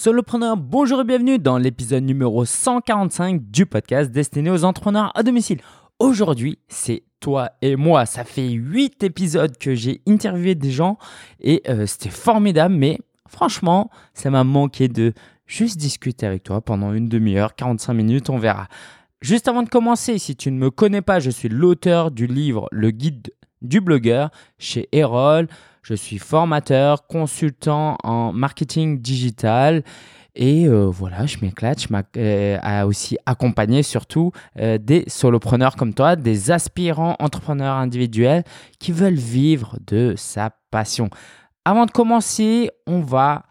Solopreneur, bonjour et bienvenue dans l'épisode numéro 145 du podcast destiné aux entrepreneurs à domicile. Aujourd'hui, c'est toi et moi. Ça fait 8 épisodes que j'ai interviewé des gens et euh, c'était formidable, mais franchement, ça m'a manqué de juste discuter avec toi pendant une demi-heure, 45 minutes, on verra. Juste avant de commencer, si tu ne me connais pas, je suis l'auteur du livre Le guide du blogueur chez Erol. Je suis formateur, consultant en marketing digital. Et euh, voilà, je m'éclate. Je euh, aussi accompagné surtout euh, des solopreneurs comme toi, des aspirants entrepreneurs individuels qui veulent vivre de sa passion. Avant de commencer, on va,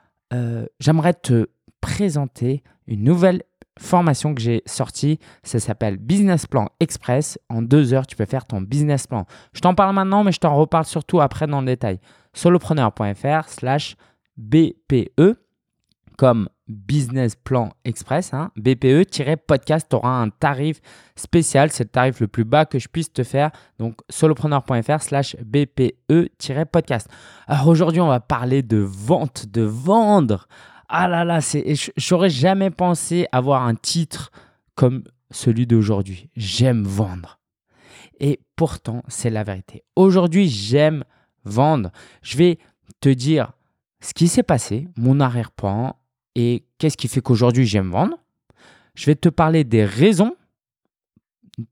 j'aimerais te présenter une nouvelle formation que j'ai sortie. Ça s'appelle Business Plan Express. En deux heures, tu peux faire ton business plan. Je t'en parle maintenant, mais je t'en reparle surtout après dans le détail. solopreneur.fr slash BPE comme Business Plan Express, hein, BPE-podcast, tu auras un tarif spécial, c'est le tarif le plus bas que je puisse te faire, donc solopreneur.fr slash BPE-podcast. Alors aujourd'hui, on va parler de vente, de vendre. Ah là là, j'aurais jamais pensé avoir un titre comme celui d'aujourd'hui. J'aime vendre. Et pourtant, c'est la vérité. Aujourd'hui, j'aime vendre. Je vais te dire ce qui s'est passé, mon arrière-plan et qu'est-ce qui fait qu'aujourd'hui j'aime vendre. Je vais te parler des raisons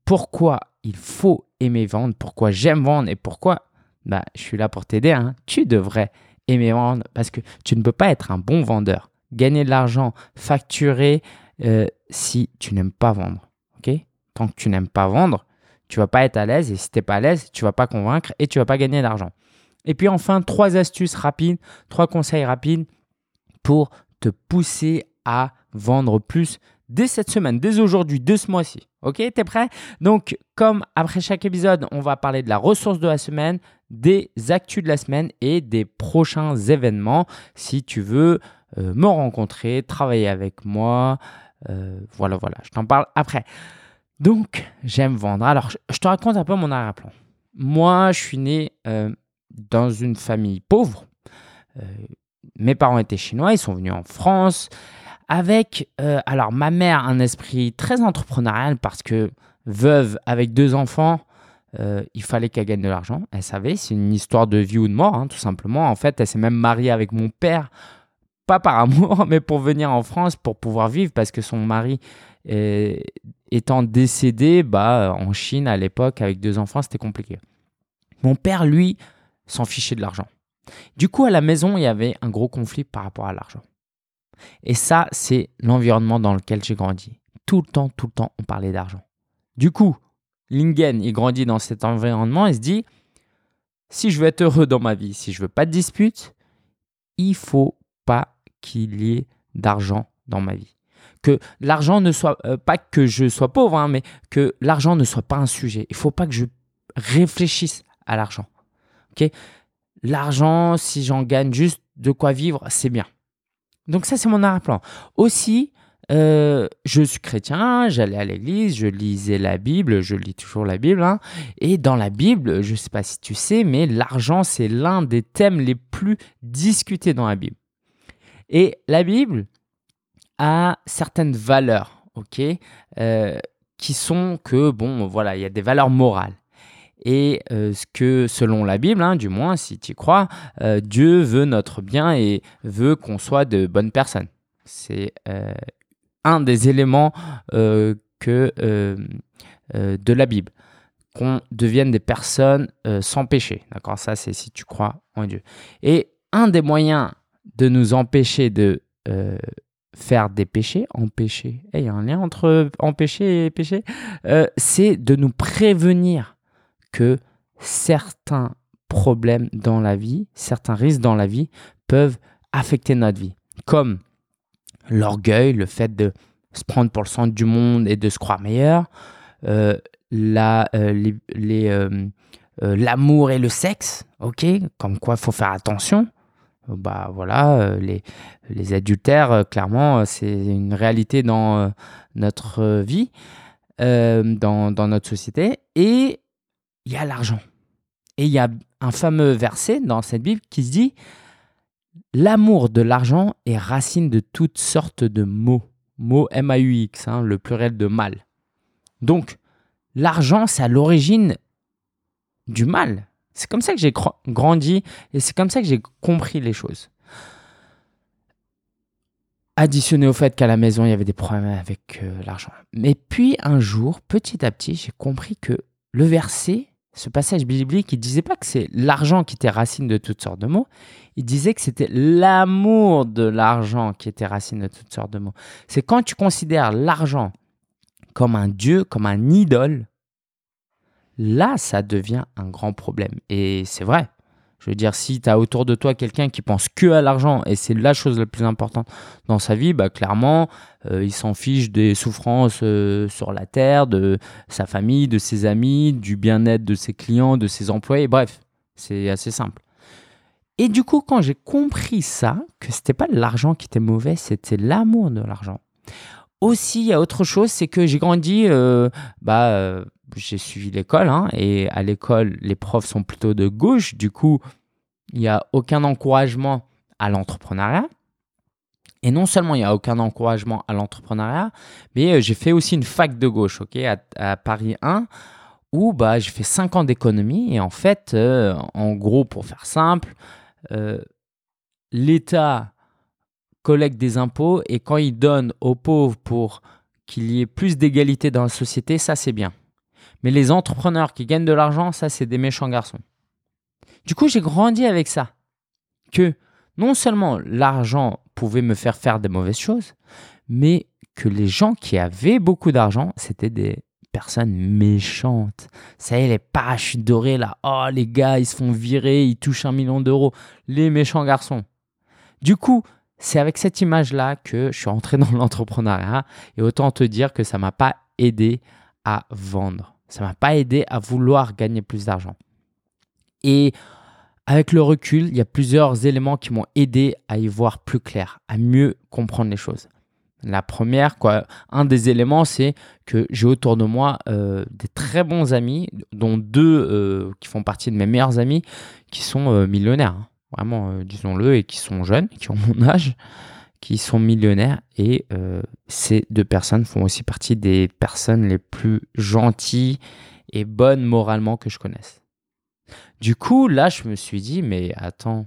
pourquoi il faut aimer vendre, pourquoi j'aime vendre et pourquoi bah, je suis là pour t'aider. Hein. Tu devrais aimer vendre parce que tu ne peux pas être un bon vendeur, gagner de l'argent, facturer euh, si tu n'aimes pas vendre. ok? Tant que tu n'aimes pas vendre, tu vas pas être à l'aise et si tu n'es pas à l'aise, tu vas pas convaincre et tu vas pas gagner d'argent. Et puis enfin, trois astuces rapides, trois conseils rapides pour te pousser à vendre plus dès cette semaine, dès aujourd'hui, dès ce mois-ci. Ok, t'es prêt? Donc, comme après chaque épisode, on va parler de la ressource de la semaine, des actus de la semaine et des prochains événements. Si tu veux euh, me rencontrer, travailler avec moi, euh, voilà, voilà, je t'en parle après. Donc, j'aime vendre. Alors, je te raconte un peu mon arrière-plan. Moi, je suis né euh, dans une famille pauvre mes parents étaient chinois, ils sont venus en France avec, alors ma mère, un esprit très entrepreneurial parce que veuve avec deux enfants, euh, il fallait qu'elle gagne de l'argent. Elle savait, c'est une histoire de vie ou de mort, hein, tout simplement. En fait, elle s'est même mariée avec mon père, pas par amour, mais pour venir en France pour pouvoir vivre parce que son mari étant décédé, bah, en Chine à l'époque, avec deux enfants, c'était compliqué. Mon père, lui, s'en fichait de l'argent. Du coup, à la maison, il y avait un gros conflit par rapport à l'argent. Et ça, c'est l'environnement dans lequel j'ai grandi. Tout le temps, tout le temps, on parlait d'argent. Du coup, Lingen, il grandit dans cet environnement et se dit, si je veux être heureux dans ma vie, si je veux pas de dispute, il faut pas qu'il y ait d'argent dans ma vie. Que l'argent ne soit euh, pas que je sois pauvre, hein, mais que l'argent ne soit pas un sujet. Il faut pas que je réfléchisse à l'argent. Ok? L'argent, si j'en gagne juste de quoi vivre, c'est bien. Donc ça, c'est mon arrière-plan. Aussi, euh, je suis chrétien, j'allais à l'église, je lisais la Bible, je lis toujours la Bible. Hein. et dans la Bible, je ne sais pas si tu sais, mais l'argent, c'est l'un des thèmes les plus discutés dans la Bible. Et la Bible a certaines valeurs, ok, euh, qui sont que, bon, voilà, il y a des valeurs morales et euh, que, selon la Bible, hein, du moins si tu y crois, Dieu veut notre bien et veut qu'on soit de bonnes personnes. C'est des éléments que, de la Bible, qu'on devienne des personnes sans péché. D'accord? Ça, c'est si tu crois en Dieu. Et un des moyens de nous empêcher de faire des péchés, empêcher, il y a un lien entre empêcher et péché, c'est de nous prévenir que certains problèmes dans la vie, certains risques dans la vie peuvent affecter notre vie, comme l'orgueil, le fait de se prendre pour le centre du monde et de se croire meilleur, euh, euh, euh, l'amour et le sexe, ok, comme quoi il faut faire attention. Bah voilà, les, les adultères, clairement, c'est une réalité dans notre vie, dans, dans notre société. Et il y a l'argent. Et il y a un fameux verset dans cette Bible qui se dit L'amour de l'argent est racine de toutes sortes de mots. Mots M-A-U-X, hein, le pluriel de mal. Donc, l'argent, c'est à l'origine du mal. C'est comme ça que j'ai grandi et c'est comme ça que j'ai compris les choses. Additionné au fait qu'à la maison, il y avait des problèmes avec euh, l'argent. Mais puis un jour, petit à petit, j'ai compris que le verset, ce passage biblique, il disait pas que c'est l'argent qui était racine de toutes sortes de mots. Il disait que c'était l'amour de l'argent qui était racine de toutes sortes de mots. C'est quand tu considères l'argent comme un dieu, comme un idole, là, ça devient un grand problème. Et c'est vrai. Je veux dire, si tu as autour de toi quelqu'un qui pense que à l'argent et c'est la chose la plus importante dans sa vie, bah clairement, euh, il s'en fiche des souffrances euh, sur la terre, de sa famille, de ses amis, du bien-être de ses clients, de ses employés. Bref, c'est assez simple. Et du coup, quand j'ai compris ça, que c'était pas l'argent qui était mauvais, c'était l'amour de l'argent. Aussi, il y a autre chose, c'est que j'ai grandi, euh, bah, j'ai suivi l'école, hein, et à l'école, les profs sont plutôt de gauche, du coup, il n'y a aucun encouragement à l'entrepreneuriat. Et non seulement il n'y a aucun encouragement à l'entrepreneuriat, mais euh, j'ai fait aussi une fac de gauche, ok, à, Paris 1, où bah, j'ai fait 5 ans d'économie. Et en fait, en gros, pour faire simple, l'État collecte des impôts et quand il donne aux pauvres pour qu'il y ait plus d'égalité dans la société, ça c'est bien. Mais les entrepreneurs qui gagnent de l'argent, ça c'est des méchants garçons. Du coup, j'ai grandi avec ça. Que non seulement l'argent pouvait me faire faire des mauvaises choses, mais que les gens qui avaient beaucoup d'argent, c'était des personnes méchantes. Ça y est, les parachutes dorés là, oh les gars, ils se font virer, ils touchent un million d'euros. Les méchants garçons. Du coup, c'est avec cette image-là que je suis entré dans l'entrepreneuriat et autant te dire que ça m'a pas aidé à vendre. Ça m'a pas aidé à vouloir gagner plus d'argent. Et avec le recul, il y a plusieurs éléments qui m'ont aidé à y voir plus clair, à mieux comprendre les choses. La première, quoi, un des éléments, c'est que j'ai autour de moi euh, des très bons amis, dont deux euh, qui font partie de mes meilleurs amis, qui sont euh, millionnaires. Hein vraiment, disons-le, et qui sont jeunes, qui ont mon âge, qui sont millionnaires. Et ces deux personnes font aussi partie des personnes les plus gentilles et bonnes moralement que je connaisse. Du coup, là, je me suis dit, mais attends,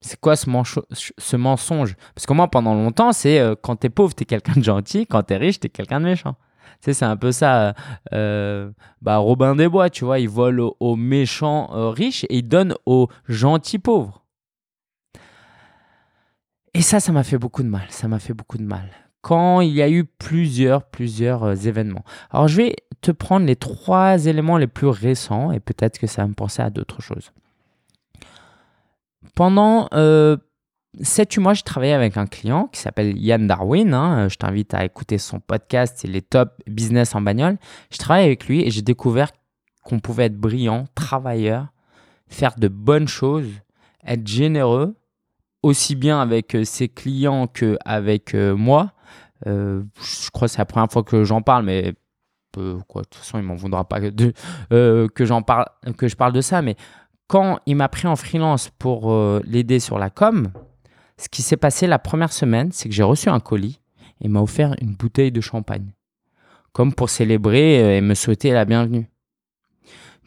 c'est quoi ce, ce, mensonge? Parce que moi, pendant longtemps, c'est euh, quand t'es pauvre, t'es quelqu'un de gentil, quand t'es riche, t'es quelqu'un de méchant. Tu sais, c'est un peu ça. Euh, bah, Robin des Bois, tu vois, il vole aux, méchants euh, riches et il donne aux gentils pauvres. Et ça, ça m'a fait beaucoup de mal. Ça m'a fait beaucoup de mal. Quand il y a eu plusieurs, plusieurs euh, événements. Alors, je vais te prendre les trois éléments les plus récents et peut-être que ça va me penser à d'autres choses. Pendant 7-8 mois, j'ai travaillé avec un client qui s'appelle Yann Darwin. Hein. Je t'invite à écouter son podcast, c'est les top business en bagnole. Je travaille avec lui et j'ai découvert qu'on pouvait être brillant, travailleur, faire de bonnes choses, être généreux, aussi bien avec euh, ses clients qu'avec euh, moi. Euh, je crois que c'est la première fois que j'en parle, mais quoi, de toute façon, il m'en voudra pas de, que, j'en parle, que je parle de ça. Mais quand il m'a pris en freelance pour l'aider sur la com, ce qui s'est passé la première semaine, c'est que j'ai reçu un colis et m'a offert une bouteille de champagne, comme pour célébrer euh, et me souhaiter la bienvenue.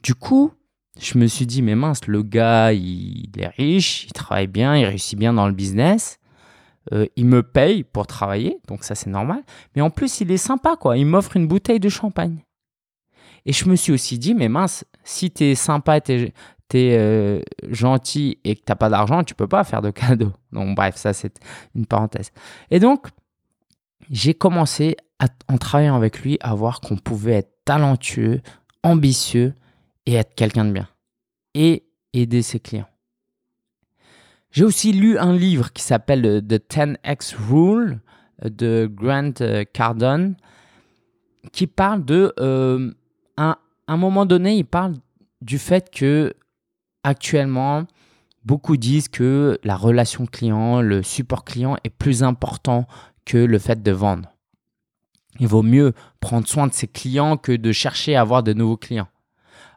Du coup, je me suis dit, mais mince, le gars, il, est riche, il travaille bien, il réussit bien dans le business. Euh, il me paye pour travailler, donc ça c'est normal. Mais en plus, il est sympa, quoi. Il m'offre une bouteille de champagne. Et je me suis aussi dit, mais mince, si tu es sympa, t'es euh, gentil et que t'as pas d'argent, tu peux pas faire de cadeaux. Donc bref, ça c'est une parenthèse. Et donc, j'ai commencé en travaillant avec lui à voir qu'on pouvait être talentueux, ambitieux et être quelqu'un de bien. Et aider ses clients. J'ai aussi lu un livre qui s'appelle The 10X Rule de Grant euh, Cardone qui parle de... Euh, un moment donné, il parle du fait que actuellement, beaucoup disent que la relation client, le support client est plus important que le fait de vendre. Il vaut mieux prendre soin de ses clients que de chercher à avoir de nouveaux clients.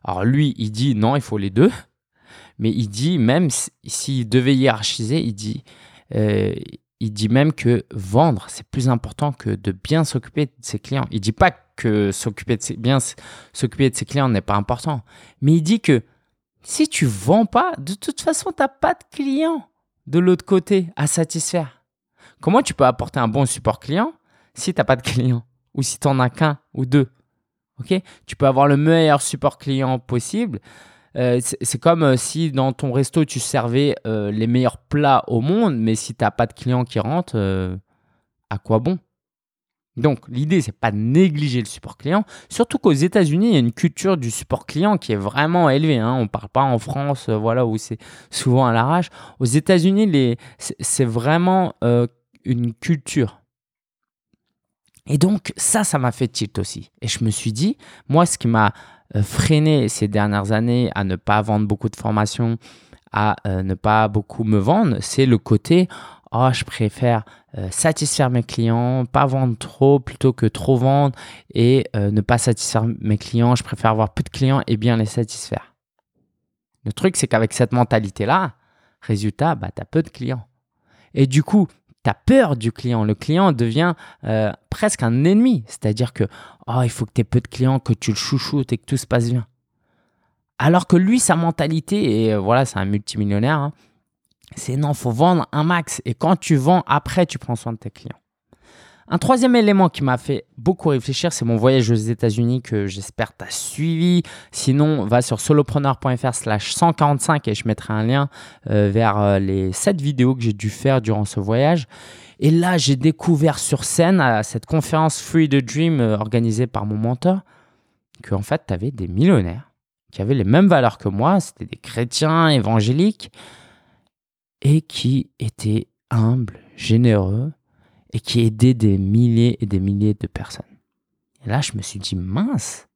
Alors lui, il dit non, il faut les deux. Mais il dit même s'il devait hiérarchiser, il dit, euh, il dit même que vendre, c'est plus important que de bien s'occuper de ses clients. Il dit pas que s'occuper de ses, bien s'occuper de ses clients n'est pas important, mais il dit que si tu vends pas, de toute façon, tu n'as pas de clients de l'autre côté à satisfaire. Comment tu peux apporter un bon support client si tu n'as pas de clients? Ou si tu n'en as qu'un ou deux Ok? Tu peux avoir le meilleur support client possible. Euh, c'est comme euh, si dans ton resto tu servais euh, les meilleurs plats au monde, mais si tu n'as pas de clients qui rentrent, à quoi bon? Donc, l'idée, c'est pas de négliger le support client, surtout qu'aux États-Unis, il y a une culture du support client qui est vraiment élevée. Hein. On parle pas en France, voilà, où c'est souvent à l'arrache. Aux États-Unis, c'est vraiment une culture. Et donc, ça, ça m'a fait tilt aussi. Et je me suis dit, moi, ce qui m'a freiné ces dernières années à ne pas vendre beaucoup de formations, à ne pas beaucoup me vendre, c'est le côté oh, je préfère euh, satisfaire mes clients, pas vendre trop plutôt que trop vendre et euh, ne pas satisfaire mes clients. Je préfère avoir peu de clients et bien les satisfaire. Le truc, c'est qu'avec cette mentalité-là, résultat, bah, tu as peu de clients. Et du coup, as peur du client. Le client devient euh, presque un ennemi. C'est-à-dire que oh, il faut que tu aies peu de clients, que tu le chouchoutes et que tout se passe bien. Alors que lui, sa mentalité, et voilà, c'est un multimillionnaire, hein, c'est non, faut vendre un max. Et quand tu vends, après, tu prends soin de tes clients. Un troisième élément qui m'a fait beaucoup réfléchir, c'est mon voyage aux États-Unis que j'espère t'as suivi. Sinon, va sur solopreneur.fr slash 145 et je mettrai un lien euh, vers euh, les 7 vidéos que j'ai dû faire durant ce voyage. Et là, j'ai découvert sur scène à cette conférence Free the Dream euh, organisée par mon mentor que en fait, tu avais des millionnaires qui avaient les mêmes valeurs que moi. C'était des chrétiens évangéliques et qui était humble, généreux et qui aidait des milliers et des milliers de personnes. Et là, je me suis dit, mince,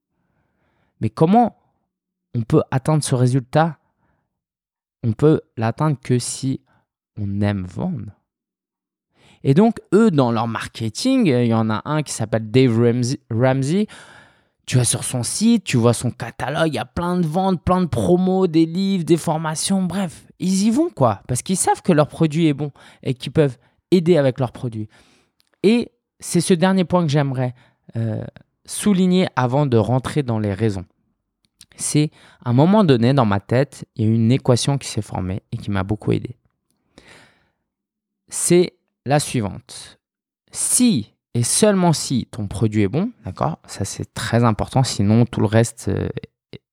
mais comment on peut atteindre ce résultat? On peut l'atteindre que si on aime vendre. Et donc, eux, dans leur marketing, il y en a un qui s'appelle Dave Ramsey tu vas sur son site, tu vois son catalogue, il y a plein de ventes, plein de promos, des livres, des formations, bref, ils y vont quoi, parce qu'ils savent que leur produit est bon et qu'ils peuvent aider avec leur produit. Et c'est ce dernier point que j'aimerais euh, souligner avant de rentrer dans les raisons. C'est à un moment donné dans ma tête, il y a une équation qui s'est formée et qui m'a beaucoup aidé. C'est la suivante. Si et seulement si ton produit est bon, d'accord Ça c'est très important, sinon tout le reste euh,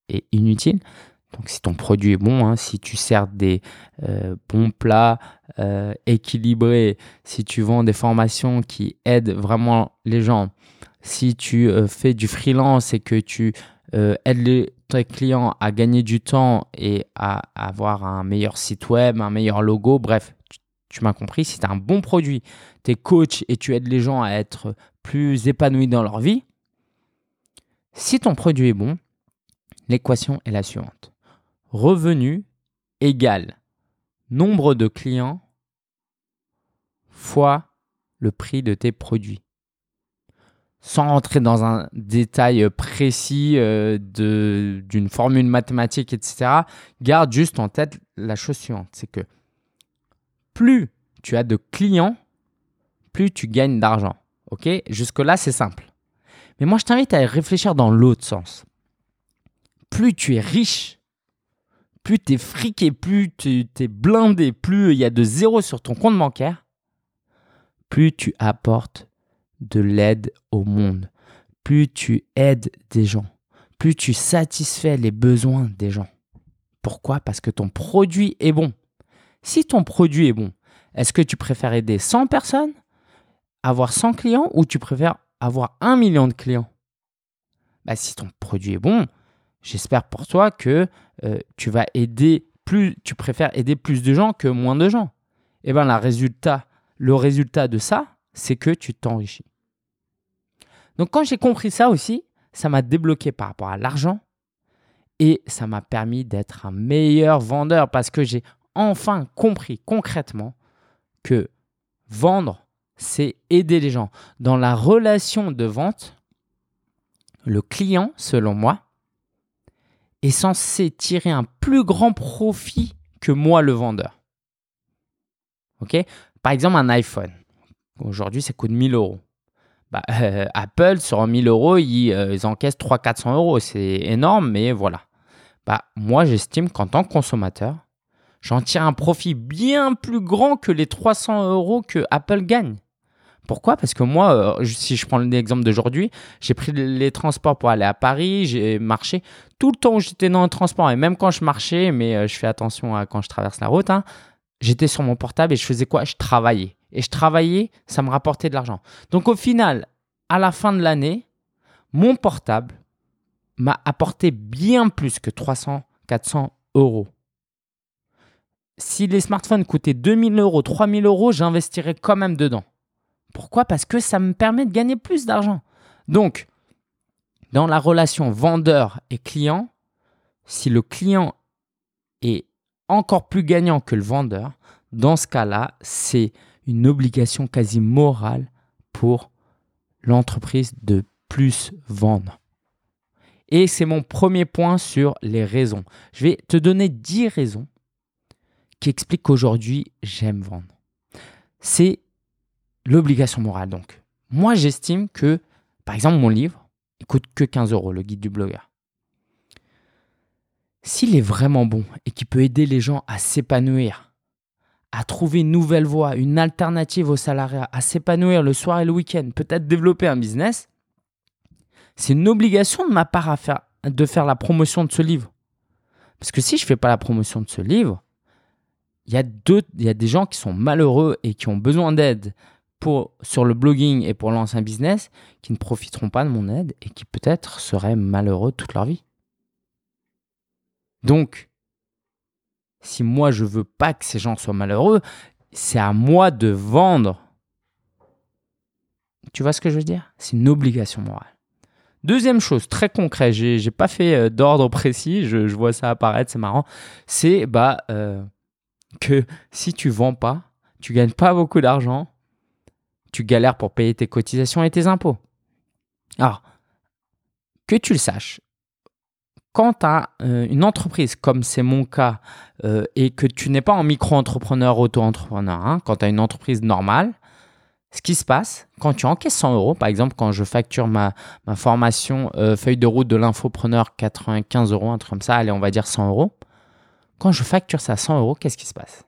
est inutile. Donc si ton produit est bon, hein, si tu sers des euh, bons plats euh, équilibrés, si tu vends des formations qui aident vraiment les gens, si tu fais du freelance et que tu aides tes clients à gagner du temps et à avoir un meilleur site web, un meilleur logo, bref, tu m'as compris, si tu as un bon produit, tu es coach et tu aides les gens à être plus épanouis dans leur vie, si ton produit est bon, l'équation est la suivante. Revenu égale nombre de clients fois le prix de tes produits. Sans rentrer dans un détail précis euh, d'une formule mathématique, etc., garde juste en tête la chose suivante, c'est que plus tu as de clients, plus tu gagnes d'argent. OK? Jusque-là, c'est simple. Mais moi, je t'invite à réfléchir dans l'autre sens. Plus tu es riche, plus tu es friqué, plus tu es blindé, plus il y a de zéros sur ton compte bancaire, plus tu apportes de l'aide au monde, plus tu aides des gens, plus tu satisfais les besoins des gens. Pourquoi? Parce que ton produit est bon. Si ton produit est bon, est-ce que tu préfères aider 100 personnes, avoir 100 clients ou tu préfères avoir 1 million de clients? Bah, Si ton produit est bon, j'espère pour toi que euh, tu vas aider plus, tu préfères aider plus de gens que moins de gens. Et eh bien, résultat, le résultat de ça, c'est que tu t'enrichis. Donc, quand j'ai compris ça aussi, ça m'a débloqué par rapport à l'argent et ça m'a permis d'être un meilleur vendeur parce que j'ai enfin compris concrètement que vendre, c'est aider les gens. Dans la relation de vente, le client, selon moi, est censé tirer un plus grand profit que moi, le vendeur. Ok? Par exemple, un iPhone. Aujourd'hui, ça coûte 1000 euros. Bah, euh, Apple, sur 1000 euros, ils, euh, ils encaissent 300-400 euros. C'est énorme, mais voilà. Bah, moi, j'estime qu'en tant que consommateur, j'en tire un profit bien plus grand que les 300 euros que Apple gagne. Pourquoi? Parce que moi, euh, si je prends l'exemple d'aujourd'hui, j'ai pris les transports pour aller à Paris, j'ai marché tout le temps où j'étais dans le transport et même quand je marchais, mais euh, je fais attention à quand je traverse la route, hein, j'étais sur mon portable et je faisais quoi? Je travaillais. Et je travaillais, ça me rapportait de l'argent. Donc au final, à la fin de l'année, mon portable m'a apporté bien plus que 300, 400 euros. Si les smartphones coûtaient 2000 euros, 3000 euros, j'investirais quand même dedans. Pourquoi? Parce que ça me permet de gagner plus d'argent. Donc, dans la relation vendeur et client, si le client est encore plus gagnant que le vendeur, dans ce cas-là, c'est une obligation quasi morale pour l'entreprise de plus vendre. Et c'est mon premier point sur les raisons. Je vais te donner 10 raisons qui expliquent qu'aujourd'hui, j'aime vendre. C'est l'obligation morale. Donc, moi, j'estime que, par exemple, mon livre, il coûte que 15 euros, le guide du blogueur. S'il est vraiment bon et qu'il peut aider les gens à s'épanouir, à trouver une nouvelle voie, une alternative au salariat, à s'épanouir le soir et le week-end, peut-être développer un business, c'est une obligation de ma part à faire, de faire la promotion de ce livre. Parce que si je ne fais pas la promotion de ce livre, il y, il y a des gens qui sont malheureux et qui ont besoin d'aide sur le blogging et pour lancer un business qui ne profiteront pas de mon aide et qui peut-être seraient malheureux toute leur vie. Donc, si moi je veux pas que ces gens soient malheureux, c'est à moi de vendre. Tu vois ce que je veux dire? C'est une obligation morale. Deuxième chose, très concret, j'ai, n'ai pas fait euh, d'ordre précis, je, vois ça apparaître, c'est marrant. C'est bah, euh, que si tu vends pas, tu gagnes pas beaucoup d'argent, tu galères pour payer tes cotisations et tes impôts. Alors, que tu le saches, quand tu as euh, une entreprise, comme c'est mon cas, euh, et que tu n'es pas en micro-entrepreneur, auto-entrepreneur, hein, quand tu as une entreprise normale, ce qui se passe, quand tu encaisses 100 euros, par exemple, quand je facture ma, ma formation euh, feuille de route de l'infopreneur 95 euros, un truc comme ça, allez, on va dire 100 euros, quand je facture ça à 100 euros, qu'est-ce qui se passe?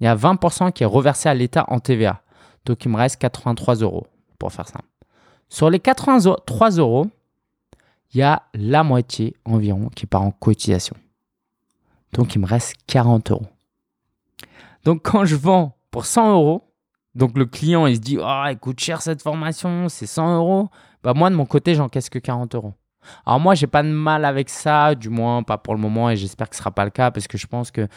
Il y a 20% qui est reversé à l'État en TVA. Donc, il me reste 83 euros pour faire ça. Sur les 83 euros, il y a la moitié environ qui part en cotisation. Donc, il me reste 40 euros. Donc, quand je vends pour 100 euros, donc le client, il se dit, oh, elle coûte cher cette formation, c'est 100 euros. Bah, moi, de mon côté, j'encaisse que 40 euros. Alors, moi, j'ai pas de mal avec ça, du moins pas pour le moment, et j'espère que ce sera pas le cas, parce que je pense que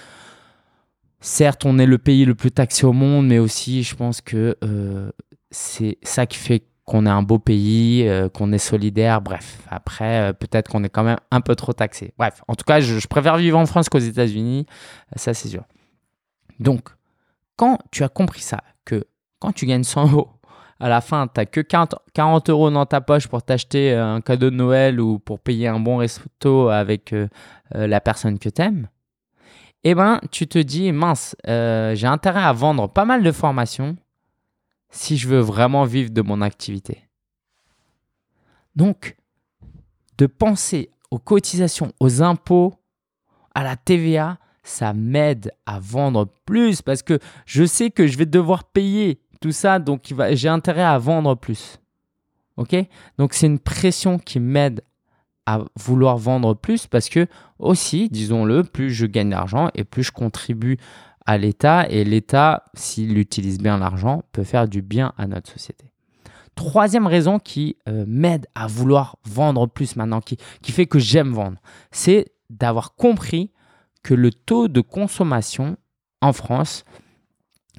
certes, on est le pays le plus taxé au monde, mais aussi, je pense que euh, c'est ça qui fait qu'on est un beau pays, euh, qu'on est solidaire. Bref, après, euh, peut-être qu'on est quand même un peu trop taxé. Bref, en tout cas, je, préfère vivre en France qu'aux États-Unis, ça c'est sûr. Donc, quand tu as compris ça, que quand tu gagnes 100 euros, à la fin, tu n'as que 40 euros dans ta poche pour t'acheter un cadeau de Noël ou pour payer un bon resto avec la personne que tu aimes, eh ben, tu te dis, mince, euh, j'ai intérêt à vendre pas mal de formations si je veux vraiment vivre de mon activité. Donc, de penser aux cotisations, aux impôts, à la TVA, ça m'aide à vendre plus parce que je sais que je vais devoir payer tout ça, donc j'ai intérêt à vendre plus. Ok? Donc c'est une pression qui m'aide à vouloir vendre plus parce que aussi, disons-le, plus je gagne d'argent et plus je contribue à l'État et l'État, s'il utilise bien l'argent, peut faire du bien à notre société. Troisième raison qui euh, m'aide à vouloir vendre plus maintenant, qui, qui fait que j'aime vendre, c'est d'avoir compris que le taux de consommation en France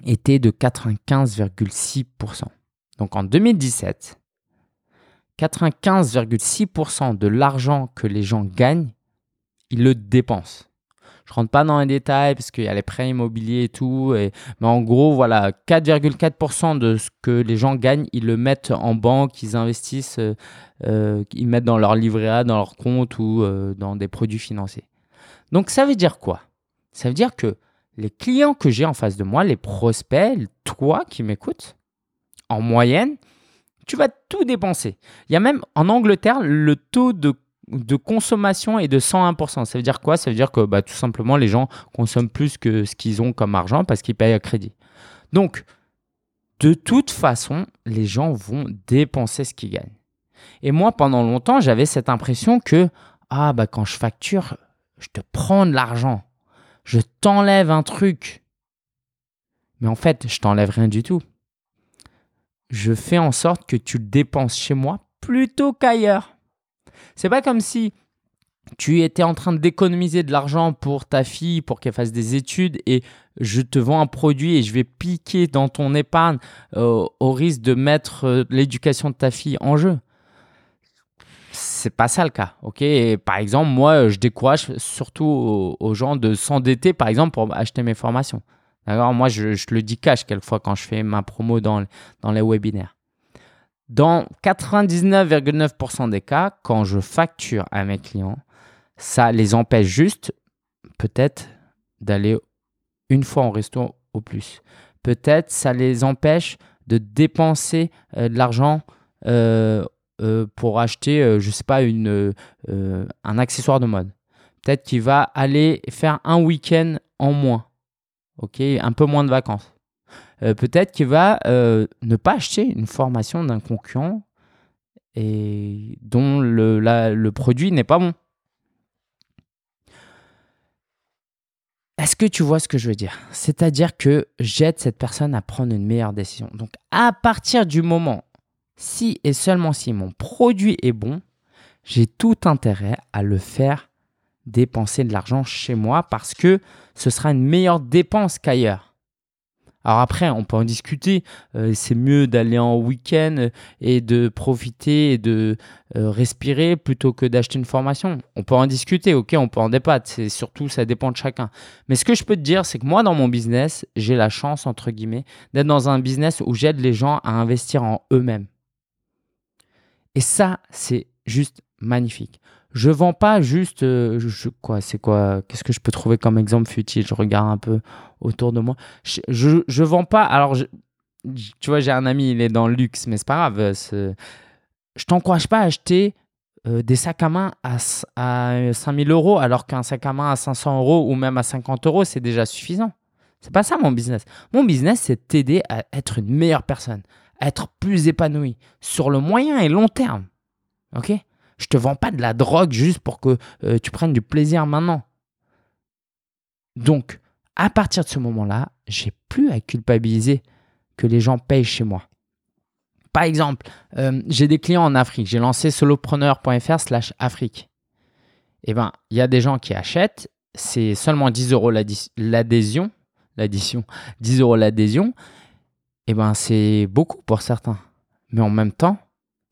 était de 95,6%. Donc en 2017, 95,6% de l'argent que les gens gagnent, ils le dépensent. Je rentre pas dans les détails parce qu'il y a les prêts immobiliers et tout. Et, mais en gros, voilà, 4,4% de ce que les gens gagnent, ils le mettent en banque, ils investissent, euh, euh, ils mettent dans leur livret A, dans leur compte ou dans des produits financiers. Donc ça veut dire quoi? Ça veut dire que les clients que j'ai en face de moi, les prospects, toi qui m'écoutes, en moyenne, tu vas tout dépenser. Il y a même en Angleterre le taux de, consommation est de 101%. Ça veut dire quoi? Ça veut dire que bah, tout simplement les gens consomment plus que ce qu'ils ont comme argent parce qu'ils payent à crédit. Donc, de toute façon, les gens vont dépenser ce qu'ils gagnent. Et moi, pendant longtemps, j'avais cette impression que ah bah quand je facture, je te prends de l'argent, je t'enlève un truc. Mais en fait, je t'enlève rien du tout je fais en sorte que tu le dépenses chez moi plutôt qu'ailleurs. C'est pas comme si tu étais en train d'économiser de l'argent pour ta fille pour qu'elle fasse des études et je te vends un produit et je vais piquer dans ton épargne euh, au risque de mettre euh, l'éducation de ta fille en jeu. C'est pas ça le cas, ok? Par exemple, moi, je décourage surtout aux gens de s'endetter, par exemple, pour acheter mes formations. Moi, je, le dis cash quelquefois quand je fais ma promo dans, les webinaires. Dans 99,9% des cas, quand je facture à mes clients, ça les empêche juste peut-être d'aller une fois en resto au plus. Peut-être ça les empêche de dépenser euh, de l'argent euh, euh, pour acheter, je sais pas, un accessoire de mode. Peut-être qu'il va aller faire un week-end en moins ok, un peu moins de vacances. Euh, peut-être qu'il va euh, ne pas acheter une formation d'un concurrent et dont le, le produit n'est pas bon. Est-ce que tu vois ce que je veux dire? C'est-à-dire que j'aide cette personne à prendre une meilleure décision. Donc à partir du moment, si et seulement si mon produit est bon, j'ai tout intérêt à le faire dépenser de l'argent chez moi parce que ce sera une meilleure dépense qu'ailleurs. Alors après, on peut en discuter. Euh, c'est mieux d'aller en week-end et de profiter et de euh, respirer plutôt que d'acheter une formation. On peut en discuter, ok, on peut en débattre. C'est surtout, ça dépend de chacun. Mais ce que je peux te dire, c'est que moi, dans mon business, j'ai la chance, entre guillemets, d'être dans un business où j'aide les gens à investir en eux-mêmes. Et ça, c'est juste magnifique. Je vends pas juste, euh, quoi, c'est quoi, qu'est-ce que je peux trouver comme exemple futile? Je regarde un peu autour de moi. Je, je, vends pas. Alors, tu vois, j'ai un ami, il est dans le luxe, mais c'est pas grave. Je t'encourage pas à acheter euh, des sacs à main à, à 5000 euros, alors qu'un sac à main à 500 euros ou même à 50 euros, c'est déjà suffisant. C'est pas ça mon business. Mon business, c'est t'aider à être une meilleure personne, à être plus épanoui sur le moyen et long terme. Ok? Je te vends pas de la drogue juste pour que euh, tu prennes du plaisir maintenant. Donc, à partir de ce moment-là, j'ai plus à culpabiliser que les gens payent chez moi. Par exemple, euh, j'ai des clients en Afrique. J'ai lancé solopreneur.fr slash Afrique. Eh bien, il y a des gens qui achètent. C'est seulement 10 euros l'adhésion. L'addition, 10 euros l'adhésion. Eh bien, c'est beaucoup pour certains. Mais en même temps,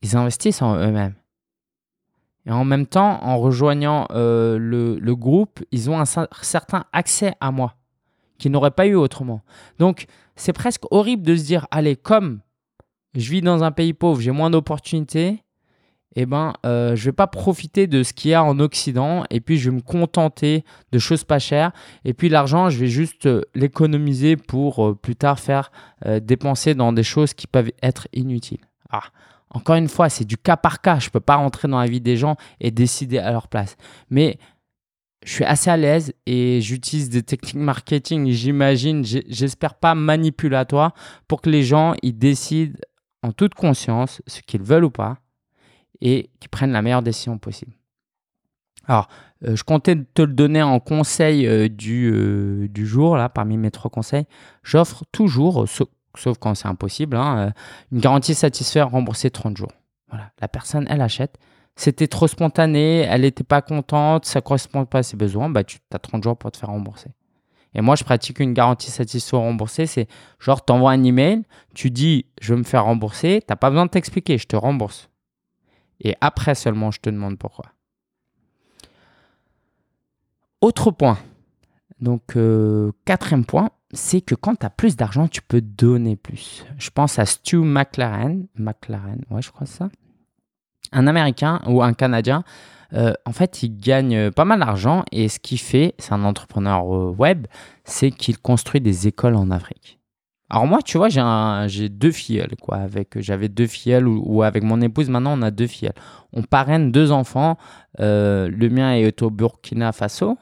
ils investissent en eux-mêmes. Et en même temps, en rejoignant euh, le, groupe, ils ont un certain accès à moi qu'ils n'auraient pas eu autrement. Donc, c'est presque horrible de se dire, allez, comme je vis dans un pays pauvre, j'ai moins d'opportunités, eh ben, euh, je vais pas profiter de ce qu'il y a en Occident et puis je vais me contenter de choses pas chères. Et puis l'argent, je vais juste euh, l'économiser pour plus tard faire dépenser dans des choses qui peuvent être inutiles. Ah, encore une fois, c'est du cas par cas. Je ne peux pas rentrer dans la vie des gens et décider à leur place. Mais je suis assez à l'aise et j'utilise des techniques marketing, j'imagine, j'espère pas manipulatoires, pour que les gens ils décident en toute conscience ce qu'ils veulent ou pas et qu'ils prennent la meilleure décision possible. Alors, euh, je comptais te le donner en conseil euh, du, euh, du jour, là, parmi mes trois conseils. J'offre toujours, sauf quand c'est impossible, hein, euh, une garantie satisfaire remboursée 30 jours. La personne, elle achète. C'était trop spontané, elle n'était pas contente, ça ne correspond pas à ses besoins, bah, tu as 30 jours pour te faire rembourser. Et moi, je pratique une garantie satisfaire remboursée. C'est genre, tu envoies un email, tu dis, je veux me faire rembourser, tu n'as pas besoin de t'expliquer, je te rembourse. Et après seulement, je te demande pourquoi. Autre point, Donc, euh, quatrième point, c'est que quand tu as plus d'argent, tu peux donner plus. Je pense à Stu McLaren. McLaren, ouais, je crois ça. Un Américain ou un Canadien. Euh, en fait, il gagne pas mal d'argent et ce qu'il fait, c'est un entrepreneur web, c'est qu'il construit des écoles en Afrique. Alors moi, tu vois, j'ai deux filles, quoi. Avec, j'avais deux filles ou, avec mon épouse, maintenant on a deux filles. On parraine deux enfants. Euh, le mien est au Burkina Faso.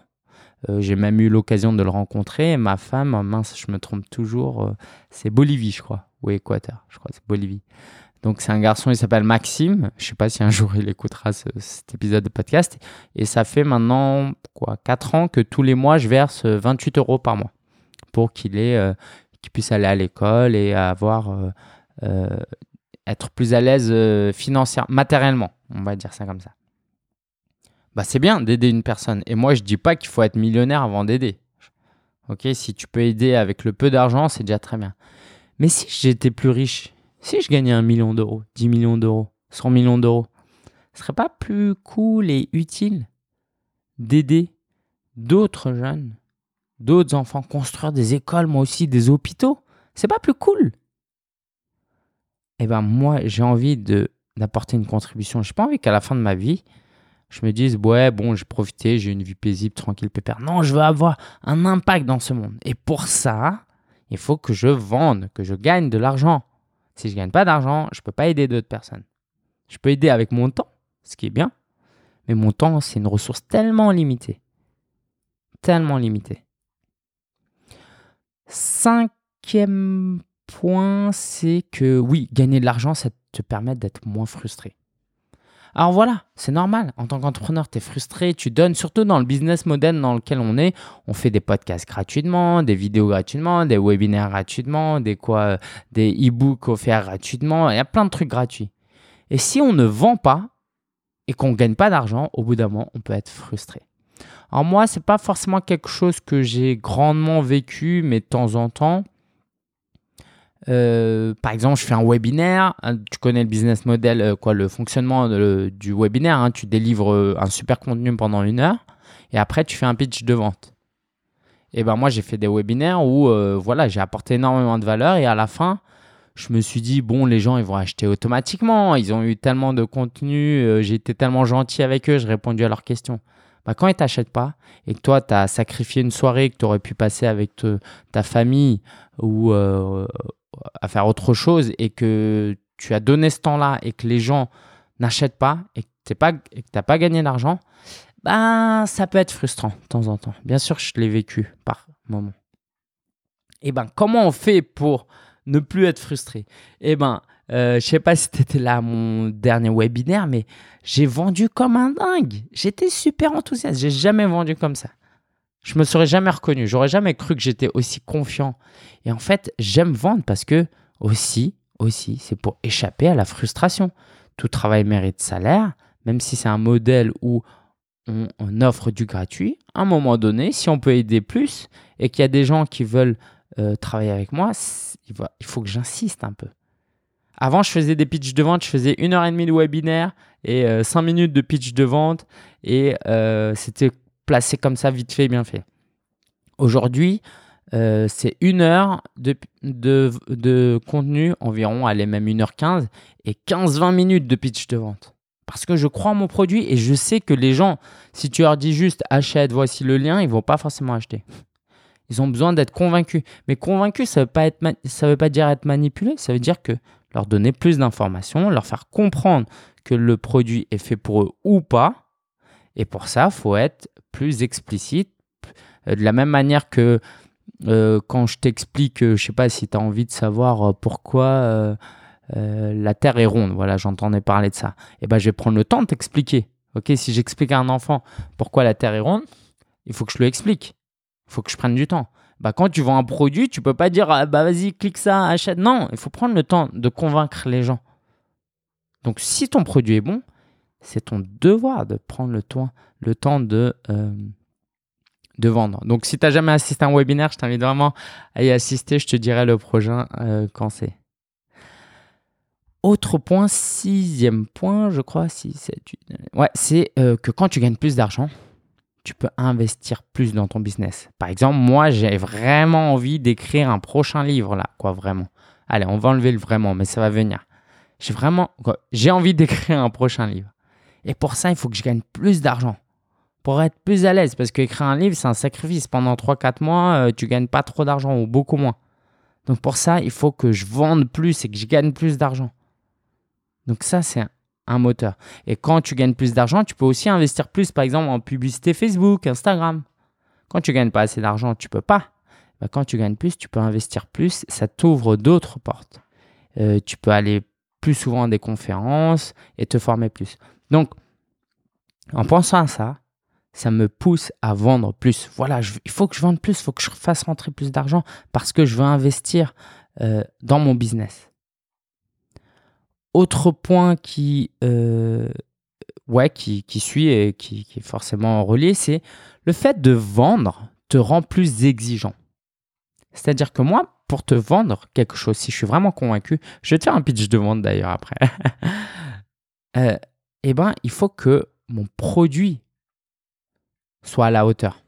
Euh, j'ai même eu l'occasion de le rencontrer. ma femme, mince, je me trompe toujours, euh, c'est Bolivie, je crois, ou Équateur, je crois, c'est Bolivie. Donc c'est un garçon, il s'appelle Maxime. Je sais pas si un jour il écoutera cet épisode de podcast. Et ça fait maintenant quoi, 4 ans que tous les mois je verse 28 euros par mois pour qu'il ait, euh, qu'il puisse aller à l'école et avoir être plus à l'aise financièrement, matériellement, on va dire ça comme ça bah c'est bien d'aider une personne. Et moi, je dis pas qu'il faut être millionnaire avant d'aider. Ok, si tu peux aider avec le peu d'argent, c'est déjà très bien. Mais si j'étais plus riche, si je gagnais un million d'euros, 10 millions d'euros, 100 millions d'euros, ce serait pas plus cool et utile d'aider d'autres jeunes, d'autres enfants, construire des écoles, moi aussi, des hôpitaux? C'est pas plus cool Eh ben moi, j'ai envie de d'apporter une contribution. J'ai pas envie qu'à la fin de ma vie, je me dis, ouais, bon, j'ai profité, j'ai une vie paisible, tranquille, pépère. Non, je veux avoir un impact dans ce monde. Et pour ça, il faut que je vende, que je gagne de l'argent. Si je ne gagne pas d'argent, je ne peux pas aider d'autres personnes. Je peux aider avec mon temps, ce qui est bien. Mais mon temps, c'est une ressource tellement limitée. Tellement limitée. Cinquième point, c'est que oui, gagner de l'argent, ça te permet d'être moins frustré. Alors voilà, c'est normal. En tant qu'entrepreneur, tu es frustré, tu donnes, surtout dans le business model dans lequel on est. On fait des podcasts gratuitement, des vidéos gratuitement, des webinaires gratuitement, des quoi, des e-books offerts gratuitement. Il y a plein de trucs gratuits. Et si on ne vend pas et qu'on ne gagne pas d'argent, au bout d'un moment, on peut être frustré. Alors moi, c'est pas forcément quelque chose que j'ai grandement vécu, mais de temps en temps, euh, par exemple, je fais un webinaire. Hein, tu connais le business model, euh, quoi, le fonctionnement du webinaire. Hein. tu délivres euh, un super contenu pendant une heure et après tu fais un pitch de vente. Et ben moi j'ai fait des webinaires où voilà j'ai apporté énormément de valeur et à la fin je me suis dit bon les gens ils vont acheter automatiquement. Ils ont eu tellement de contenu, j'ai été tellement gentil avec eux, j'ai répondu à leurs questions. Bah, quand ils t'achètent pas et que toi tu as sacrifié une soirée que tu aurais pu passer avec ta famille ou à faire autre chose et que tu as donné ce temps-là et que les gens n'achètent pas et que tu n'as pas gagné d'argent, ben, ça peut être frustrant de temps en temps. Bien sûr, je l'ai vécu par moment. Et ben, comment on fait pour ne plus être frustré? Eh ben, euh, je sais pas si tu étais là à mon dernier webinaire, mais j'ai vendu comme un dingue. J'étais super enthousiaste. J'ai jamais vendu comme ça. Je me serais jamais reconnu. J'aurais jamais cru que j'étais aussi confiant. Et en fait, j'aime vendre parce que aussi, aussi, c'est pour échapper à la frustration. Tout travail mérite salaire, même si c'est un modèle où on, offre du gratuit. À un moment donné, si on peut aider plus et qu'il y a des gens qui veulent euh, travailler avec moi, il, faut que j'insiste un peu. Avant, je faisais des pitchs de vente, je faisais une heure et demie de webinaire et euh, cinq minutes de pitch de vente et euh, c'était placé comme ça, vite fait, bien fait. Aujourd'hui, euh, c'est une heure de, de, contenu, environ, allez, même 1h15, et 15-20 minutes de pitch de vente. Parce que je crois en mon produit et je sais que les gens, si tu leur dis juste achète, voici le lien, ils vont pas forcément acheter. Ils ont besoin d'être convaincus. Mais convaincus, ça ne veut, pas veut pas dire être manipulé, ça veut dire que leur donner plus d'informations, leur faire comprendre que le produit est fait pour eux ou pas. Et pour ça, faut être plus explicite. Euh, de la même manière que euh, quand je t'explique, euh, je sais pas si tu as envie de savoir pourquoi la Terre est ronde, voilà, j'entendais parler de ça. Et eh ben, je vais prendre le temps de t'expliquer. Ok, si j'explique à un enfant pourquoi la Terre est ronde, il faut que je le explique. Il faut que je prenne du temps. Bah, quand tu vends un produit, tu peux pas dire ah, bah vas-y, clique ça, achète. Non, il faut prendre le temps de convaincre les gens. Donc si ton produit est bon, c'est ton devoir de prendre le temps, euh, de vendre. Donc, si tu n'as jamais assisté à un webinaire, je t'invite vraiment à y assister. Je te dirai le prochain euh, quand c'est. Autre point, sixième point, je crois, si, ouais, c'est euh, que quand tu gagnes plus d'argent, tu peux investir plus dans ton business. Par exemple, moi, j'ai vraiment envie d'écrire un prochain livre là, quoi, vraiment. Allez, on va enlever le vraiment, mais ça va venir. J'ai vraiment, j'ai envie d'écrire un prochain livre. Et pour ça, il faut que je gagne plus d'argent pour être plus à l'aise. Parce qu'écrire un livre, c'est un sacrifice. Pendant 3-4 mois, euh, tu gagnes pas trop d'argent ou beaucoup moins. Donc pour ça, il faut que je vende plus et que je gagne plus d'argent. Donc ça, c'est un moteur. Et quand tu gagnes plus d'argent, tu peux aussi investir plus, par exemple, en publicité Facebook, Instagram. Quand tu gagnes pas assez d'argent, tu peux pas. Bah, quand tu gagnes plus, tu peux investir plus. Ça t'ouvre d'autres portes. Euh, tu peux aller plus souvent à des conférences et te former plus. Donc, en pensant à ça, ça me pousse à vendre plus. Voilà, il faut que je vende plus, il faut que je fasse rentrer plus d'argent parce que je veux investir euh, dans mon business. Autre point qui, euh, qui, suit et qui, qui est forcément relié, c'est le fait de vendre te rend plus exigeant. C'est-à-dire que moi, pour te vendre quelque chose, si je suis vraiment convaincu, je vais te faire un pitch de vente d'ailleurs après. euh, eh ben, il faut que mon produit soit à la hauteur.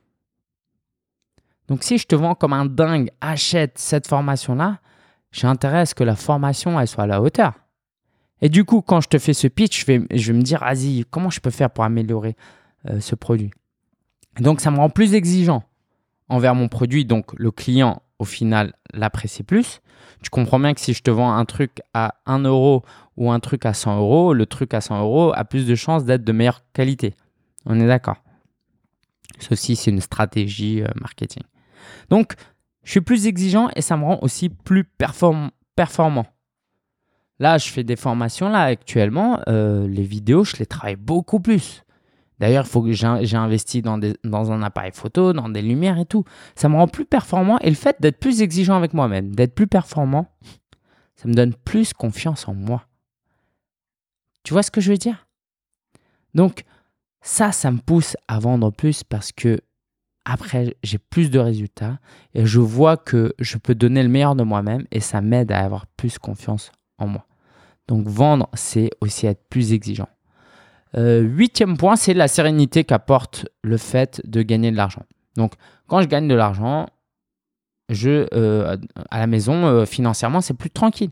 Donc si je te vends comme un dingue, achète cette formation-là, j'ai intérêt à ce que la formation elle soit à la hauteur. Et du coup, quand je te fais ce pitch, je vais, je me dire, vas-y, comment je peux faire pour améliorer euh, ce produit? Donc ça me rend plus exigeant envers mon produit. Donc le client, au final, l'apprécie plus. Tu comprends bien que si je te vends un truc à 1 euro ou un truc à 100 euros, le truc à 100 euros a plus de chances d'être de meilleure qualité. On est d'accord. Ceci, c'est une stratégie euh, marketing. Donc, je suis plus exigeant et ça me rend aussi plus performant. Là, je fais des formations. Là, actuellement, euh, les vidéos, je les travaille beaucoup plus. D'ailleurs, il faut que j'ai investi dans, un appareil photo, dans des lumières et tout. Ça me rend plus performant. Et le fait d'être plus exigeant avec moi-même, d'être plus performant, ça me donne plus confiance en moi. Tu vois ce que je veux dire? Donc, ça, ça me pousse à vendre plus parce que après, j'ai plus de résultats et je vois que je peux donner le meilleur de moi-même et ça m'aide à avoir plus confiance en moi. Donc, vendre, c'est aussi être plus exigeant. Euh, huitième point, c'est la sérénité qu'apporte le fait de gagner de l'argent. Donc, quand je gagne de l'argent, je, euh, à la maison, euh, financièrement, c'est plus tranquille.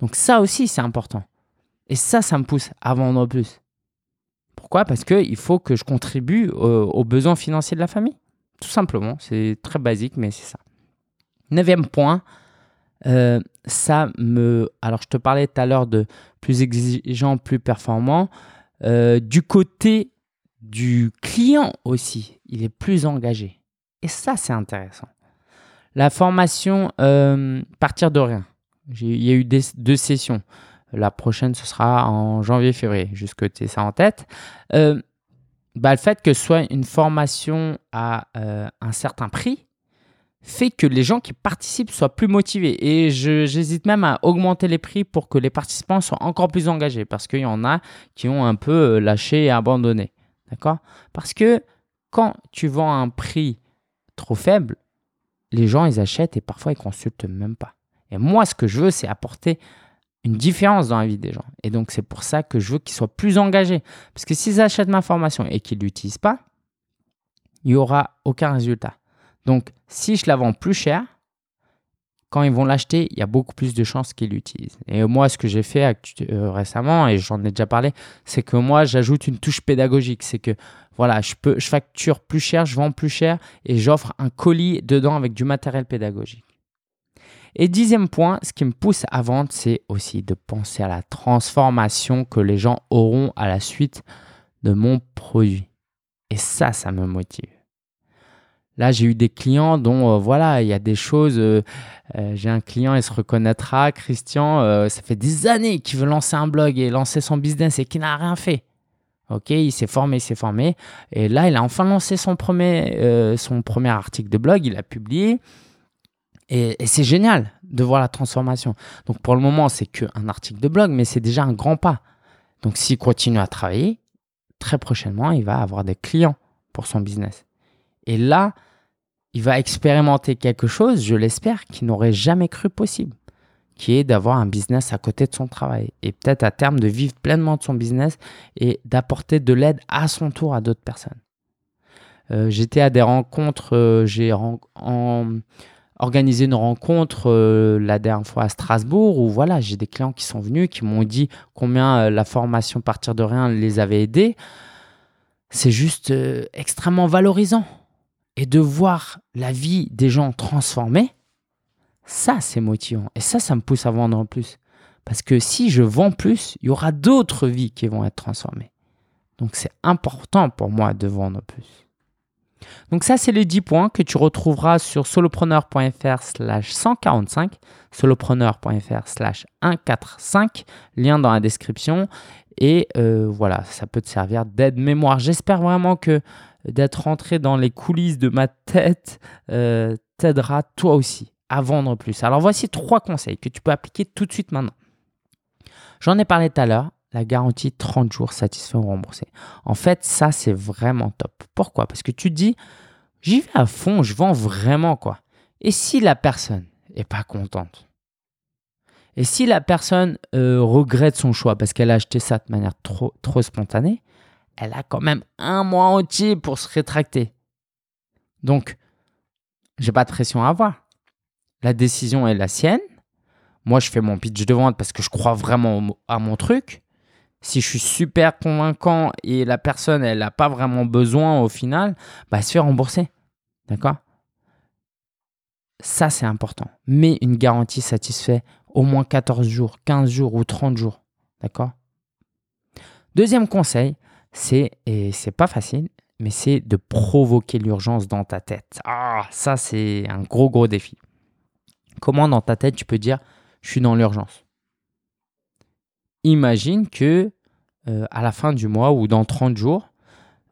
Donc, ça aussi, c'est important. Et ça, ça me pousse à vendre plus. Pourquoi? Parce qu'il faut que je contribue aux, besoins financiers de la famille. Tout simplement. C'est très basique, mais c'est ça. Neuvième point, ça me. Alors, je te parlais tout à l'heure de plus exigeant, plus performant. Euh, du côté du client aussi, il est plus engagé. Et ça, c'est intéressant. La formation, euh, partir de rien. Il y a eu deux sessions. La prochaine, ce sera en janvier-février, jusque tu aies ça en tête. Euh, bah, le fait que ce soit une formation à un certain prix fait que les gens qui participent soient plus motivés. Et j'hésite même à augmenter les prix pour que les participants soient encore plus engagés, parce qu'il y en a qui ont un peu euh, lâché et abandonné. D'accord? Parce que quand tu vends un prix trop faible, les gens, ils achètent et parfois, ils consultent même pas. Et moi, ce que je veux, c'est apporter une différence dans la vie des gens. Et donc, c'est pour ça que je veux qu'ils soient plus engagés. Parce que s'ils achètent ma formation et qu'ils ne l'utilisent pas, il n'y aura aucun résultat. Donc, si je la vends plus cher, quand ils vont l'acheter, il y a beaucoup plus de chances qu'ils l'utilisent. Et moi, ce que j'ai fait euh, récemment, et j'en ai déjà parlé, c'est que moi, j'ajoute une touche pédagogique. C'est que voilà, je, peux, je facture plus cher, je vends plus cher et j'offre un colis dedans avec du matériel pédagogique. Et dixième point, ce qui me pousse à vendre, c'est aussi de penser à la transformation que les gens auront à la suite de mon produit. Et ça, ça me motive. Là, j'ai eu des clients dont, euh, voilà, il y a des choses. Euh, euh, j'ai un client, il se reconnaîtra, Christian, ça fait des années qu'il veut lancer un blog et lancer son business et qu'il n'a rien fait. Ok, il s'est formé, il s'est formé. Et là, il a enfin lancé son premier, son premier article de blog, il a publié. Et, c'est génial de voir la transformation. Donc pour le moment, c'est qu'un article de blog, mais c'est déjà un grand pas. Donc s'il continue à travailler, très prochainement, il va avoir des clients pour son business. Et là, il va expérimenter quelque chose, je l'espère, qu'il n'aurait jamais cru possible, qui est d'avoir un business à côté de son travail et peut-être à terme de vivre pleinement de son business et d'apporter de l'aide à son tour à d'autres personnes. Euh, j'étais à des rencontres, euh, j'ai organisé une rencontre euh, la dernière fois à Strasbourg où voilà, j'ai des clients qui sont venus, qui m'ont dit combien la formation partir de rien les avait aidés. C'est juste extrêmement valorisant. Et de voir la vie des gens transformée, ça c'est motivant. Et ça, ça me pousse à vendre plus. Parce que si je vends plus, il y aura d'autres vies qui vont être transformées. Donc c'est important pour moi de vendre plus. Donc ça, c'est les 10 points que tu retrouveras sur solopreneur.fr slash 145, solopreneur.fr slash 145, lien dans la description. Et euh, voilà, ça peut te servir d'aide mémoire. J'espère vraiment que d'être rentré dans les coulisses de ma tête euh, t'aidera toi aussi à vendre plus. Alors voici trois conseils que tu peux appliquer tout de suite maintenant. J'en ai parlé tout à l'heure, la garantie 30 jours satisfait ou remboursé. En fait, ça, c'est vraiment top. Pourquoi? Parce que tu te dis, j'y vais à fond, je vends vraiment quoi. Et si la personne est pas contente? Et si la personne euh, regrette son choix parce qu'elle a acheté ça de manière trop, trop spontanée, elle a quand même un mois entier pour se rétracter. Donc, j'ai pas de pression à avoir. La décision est la sienne. Moi, je fais mon pitch de vente parce que je crois vraiment à mon truc si je suis super convaincant et la personne, elle n'a pas vraiment besoin au final, bah, elle se fait rembourser. D'accord? Ça, c'est important. Mais une garantie satisfait au moins 14 jours, 15 jours ou 30 jours. D'accord? Deuxième conseil, c'est, et c'est pas facile, mais c'est de provoquer l'urgence dans ta tête. Ah, ça, c'est un gros, gros défi. Comment dans ta tête tu peux dire je suis dans l'urgence? Imagine que euh, à la fin du mois ou dans 30 jours,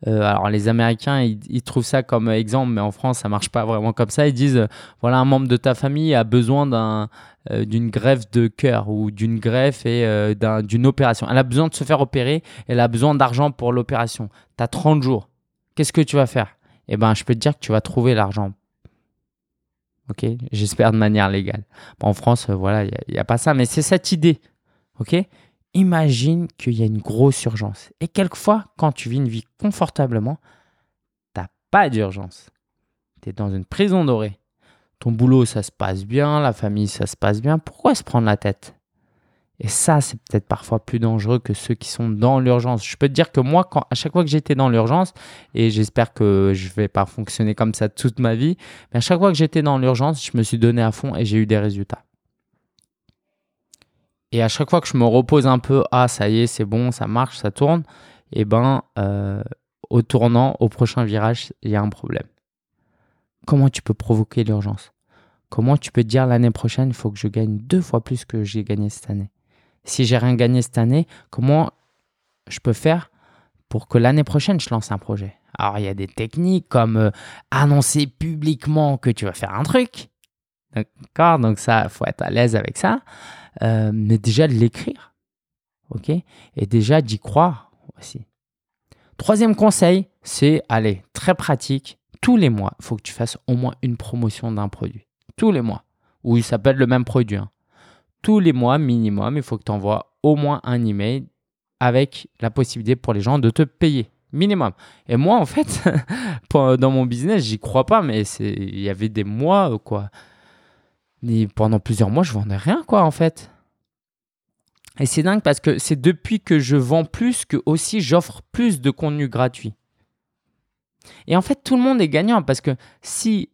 euh, alors les Américains, ils, trouvent ça comme exemple, mais en France, ça marche pas vraiment comme ça. Ils disent, euh, voilà, un membre de ta famille a besoin d'un, d'une greffe de cœur ou d'une greffe et d'une opération. Elle a besoin de se faire opérer, elle a besoin d'argent pour l'opération. Tu as 30 jours. Qu'est-ce que tu vas faire? Eh ben, je peux te dire que tu vas trouver l'argent. Ok? J'espère de manière légale. en France, voilà, il n'y a, a, pas ça, mais c'est cette idée. Ok? Imagine qu'il y a une grosse urgence. Et quelquefois, quand tu vis une vie confortablement, tu n'as pas d'urgence. Tu es dans une prison dorée. Ton boulot, ça se passe bien, la famille, ça se passe bien. Pourquoi se prendre la tête? Et ça, c'est peut-être parfois plus dangereux que ceux qui sont dans l'urgence. Je peux te dire que moi, à chaque fois que j'étais dans l'urgence, et j'espère que je vais pas fonctionner comme ça toute ma vie, mais à chaque fois que j'étais dans l'urgence, je me suis donné à fond et j'ai eu des résultats. Et à chaque fois que je me repose un peu, ah ça y est, c'est bon, ça marche, ça tourne, et eh ben euh, au tournant, au prochain virage, il y a un problème. Comment tu peux provoquer l'urgence? Comment tu peux dire l'année prochaine, il faut que je gagne deux fois plus que j'ai gagné cette année? Si j'ai rien gagné cette année, comment je peux faire pour que l'année prochaine, je lance un projet? Alors, il y a des techniques comme euh, annoncer publiquement que tu vas faire un truc. D'accord Donc, ça, il faut être à l'aise avec ça. Euh, mais déjà de l'écrire. OK? Et déjà d'y croire aussi. Troisième conseil, c'est, allez, très pratique. Tous les mois, il faut que tu fasses au moins une promotion d'un produit. Tous les mois. Ou il s'appelle le même produit. Hein. Tous les mois, minimum, il faut que tu envoies au moins un email avec la possibilité pour les gens de te payer. Minimum. Et moi, en fait, dans mon business, j'y crois pas, mais il y avait des mois, quoi pendant plusieurs mois, je vendais rien, quoi, en fait. Et c'est dingue parce que c'est depuis que je vends plus que aussi j'offre plus de contenu gratuit. Et en fait, tout le monde est gagnant parce que si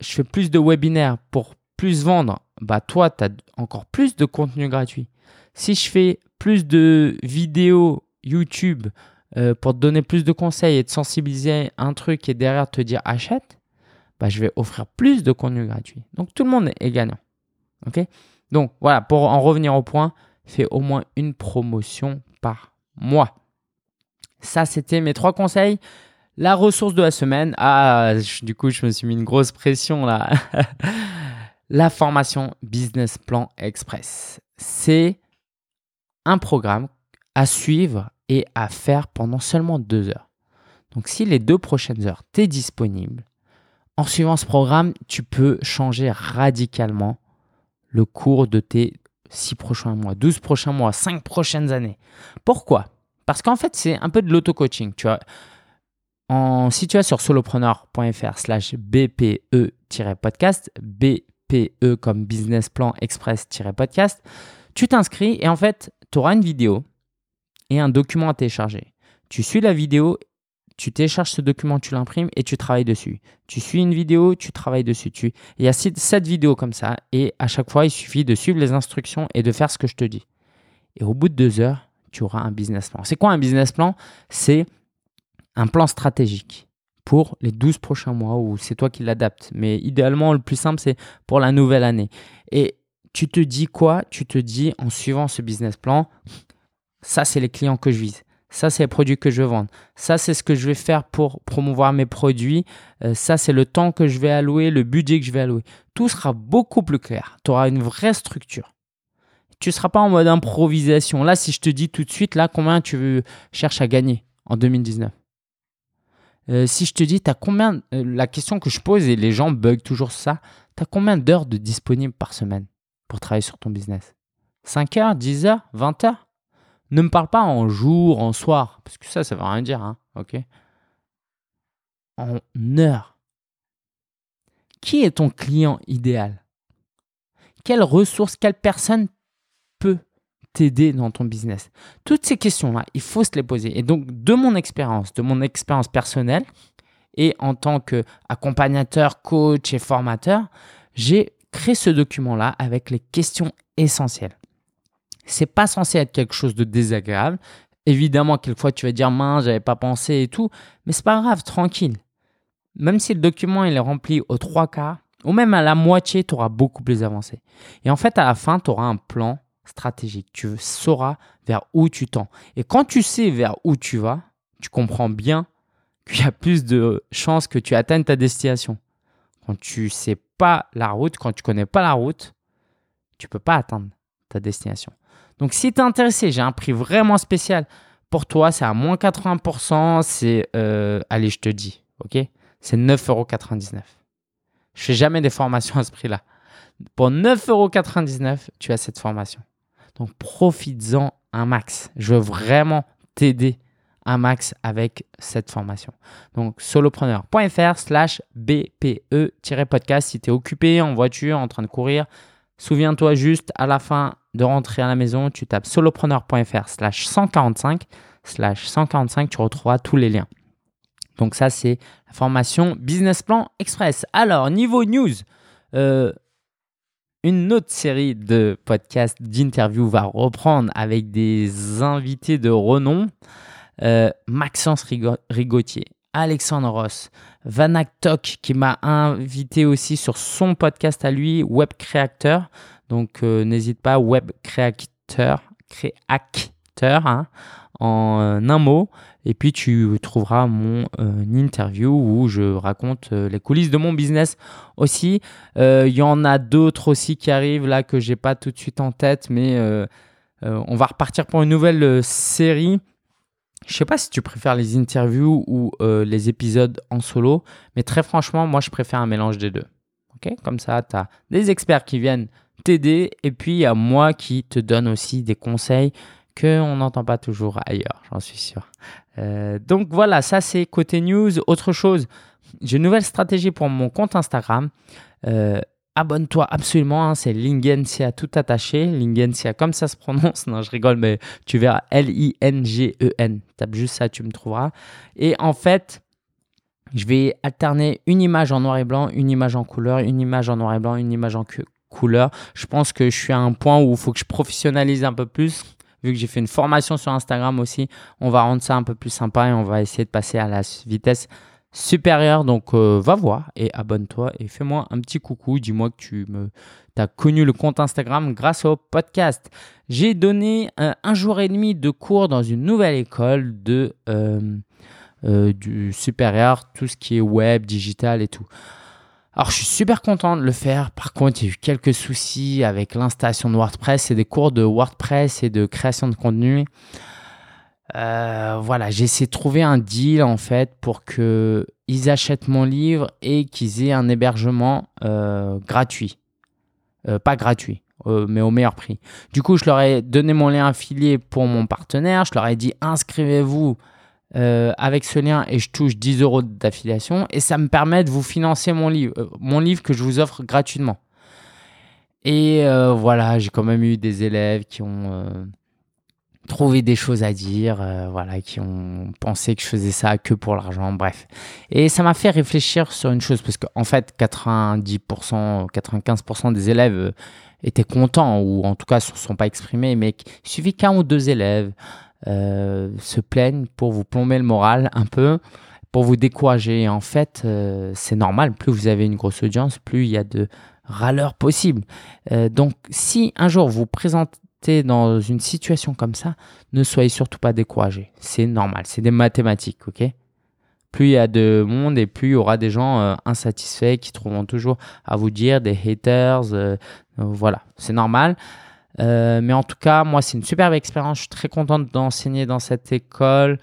je fais plus de webinaires pour plus vendre, bah toi, tu as encore plus de contenu gratuit. Si je fais plus de vidéos YouTube euh, pour te donner plus de conseils et te sensibiliser un truc et derrière te dire achète, bah, je vais offrir plus de contenu gratuit. Donc tout le monde est gagnant. Donc voilà, pour en revenir au point, fais au moins une promotion par mois. Ça, c'était mes trois conseils. La ressource de la semaine. Ah, du coup, je me suis mis une grosse pression là. la formation Business Plan Express. C'est un programme à suivre et à faire pendant seulement deux heures. Donc, si les deux prochaines heures, tu es disponible, en suivant ce programme, tu peux changer radicalement le cours de tes 6 prochains mois, 12 prochains mois, 5 prochaines années. Pourquoi? Parce qu'en fait, c'est un peu de l'auto-coaching. Tu vois. si tu vas sur solopreneur.fr slash BPE-podcast, BPE comme business plan express-podcast, tu t'inscris et en fait, tu auras une vidéo et un document à télécharger. Tu suis la vidéo, tu télécharges ce document, tu l'imprimes et tu travailles dessus. Tu suis une vidéo, tu travailles dessus. Tu... Il y a sept vidéos comme ça et à chaque fois, il suffit de suivre les instructions et de faire ce que je te dis. Et au bout de deux heures, tu auras un business plan. C'est quoi un business plan? C'est un plan stratégique pour les 12 prochains mois ou c'est toi qui l'adaptes. Mais idéalement, le plus simple, c'est pour la nouvelle année. Et tu te dis quoi? Tu te dis en suivant ce business plan, ça, c'est les clients que je vise. Ça, c'est les produits que je veux vendre. Ça, c'est ce que je vais faire pour promouvoir mes produits. Euh, ça, c'est le temps que je vais allouer, le budget que je vais allouer. Tout sera beaucoup plus clair. Tu auras une vraie structure. Tu ne seras pas en mode improvisation. Là, si je te dis tout de suite, là, combien tu cherches à gagner en 2019 euh, Si je te dis, as combien, euh, la question que je pose et les gens bug toujours ça, tu as combien d'heures de disponibles par semaine pour travailler sur ton business? 5 heures, 10 heures, 20 heures? Ne me parle pas en jour, en soir, parce que ça, ça ne veut rien dire, hein, ok? En heure. Qui est ton client idéal? Quelle ressource, quelle personne peut t'aider dans ton business? Toutes ces questions-là, il faut se les poser. Et donc, de mon expérience, de mon expérience personnelle, et en tant qu'accompagnateur, coach et formateur, j'ai créé ce document-là avec les questions essentielles. C'est pas censé être quelque chose de désagréable. Évidemment, quelquefois tu vas dire mince, j'avais pas pensé et tout, mais c'est pas grave, tranquille. Même si le document il est rempli aux trois quarts, ou même à la moitié, tu auras beaucoup plus avancé. Et en fait, à la fin, tu auras un plan stratégique. Tu sauras vers où tu tends. Et quand tu sais vers où tu vas, tu comprends bien qu'il y a plus de chances que tu atteignes ta destination. Quand tu sais pas la route, quand tu connais pas la route, tu peux pas atteindre ta destination. Donc, si tu es intéressé, j'ai un prix vraiment spécial pour toi. C'est à moins 80%. C'est, euh, allez, je te dis, ok? C'est 9,99€. Je fais jamais des formations à ce prix-là. Pour 9,99€, tu as cette formation. Donc, profites-en un max. Je veux vraiment t'aider un max avec cette formation. Donc solopreneur.fr slash BPE-podcast si tu es occupé en voiture, en train de courir. Souviens-toi juste à la fin de rentrer à la maison, tu tapes solopreneur.fr slash 145 slash 145, tu retrouveras tous les liens. Donc ça, c'est la formation Business Plan Express. Alors, niveau news, euh, une autre série de podcasts, d'interviews va reprendre avec des invités de renom. Euh, Maxence Rigotier, Alexandre Ross, Vanak Tok qui m'a invité aussi sur son podcast à lui, Web Creator. Donc euh, n'hésite pas, web créateur, créateur hein, en euh, un mot. Et puis tu trouveras mon euh, interview où je raconte les coulisses de mon business aussi. Il y en a d'autres aussi qui arrivent là que j'ai pas tout de suite en tête, mais on va repartir pour une nouvelle série. Je sais pas si tu préfères les interviews ou les épisodes en solo, mais très franchement, moi je préfère un mélange des deux. Comme ça, tu as des experts qui viennent t'aider et puis il y a moi qui te donne aussi des conseils qu'on n'entend pas toujours ailleurs, j'en suis sûr. Euh, donc voilà, ça c'est côté news. Autre chose, j'ai une nouvelle stratégie pour mon compte Instagram. Euh, abonne-toi absolument, hein, c'est Lingencia tout attaché, Lingencia comme ça se prononce, non je rigole mais tu verras L-I-N-G-E-N, tape juste ça, tu me trouveras. Et en fait, je vais alterner une image en noir et blanc, une image en couleur, une image en noir et blanc, une image en couleur. Je pense que je suis à un point où il faut que je professionnalise un peu plus. Vu que j'ai fait une formation sur Instagram aussi, on va rendre ça un peu plus sympa et on va essayer de passer à la vitesse supérieure. Donc euh, va voir et abonne-toi et fais-moi un petit coucou. Dis-moi que tu me as connu le compte Instagram grâce au podcast. J'ai donné euh, un jour et demi de cours dans une nouvelle école de euh, du supérieur, tout ce qui est web, digital et tout. Alors, je suis super content de le faire. Par contre, il y a eu quelques soucis avec l'installation de WordPress et des cours de WordPress et de création de contenu. Euh, voilà, j'ai essayé de trouver un deal en fait pour qu'ils achètent mon livre et qu'ils aient un hébergement euh, gratuit. Euh, pas gratuit, mais au meilleur prix. Du coup, je leur ai donné mon lien affilié pour mon partenaire. Je leur ai dit inscrivez-vous avec ce lien et je touche 10 euros d'affiliation et ça me permet de vous financer mon livre, mon livre que je vous offre gratuitement. Et voilà, j'ai quand même eu des élèves qui ont trouvé des choses à dire, voilà, qui ont pensé que je faisais ça que pour l'argent, bref. Et ça m'a fait réfléchir sur une chose parce qu'en fait, 90%, 95% des élèves étaient contents ou en tout cas ne se sont pas exprimés, mais il suffit qu'un ou deux élèves euh, se plaignent pour vous plomber le moral un peu, pour vous décourager. en fait, euh, c'est normal, plus vous avez une grosse audience, plus il y a de râleurs possibles. Euh, donc, si un jour vous présentez dans une situation comme ça, ne soyez surtout pas découragé. C'est normal, c'est des mathématiques, ok? Plus il y a de monde et plus il y aura des gens insatisfaits qui trouveront toujours à vous dire, des haters. voilà, c'est normal. Euh, mais en tout cas, moi, c'est une superbe expérience. Je suis très contente d'enseigner dans cette école.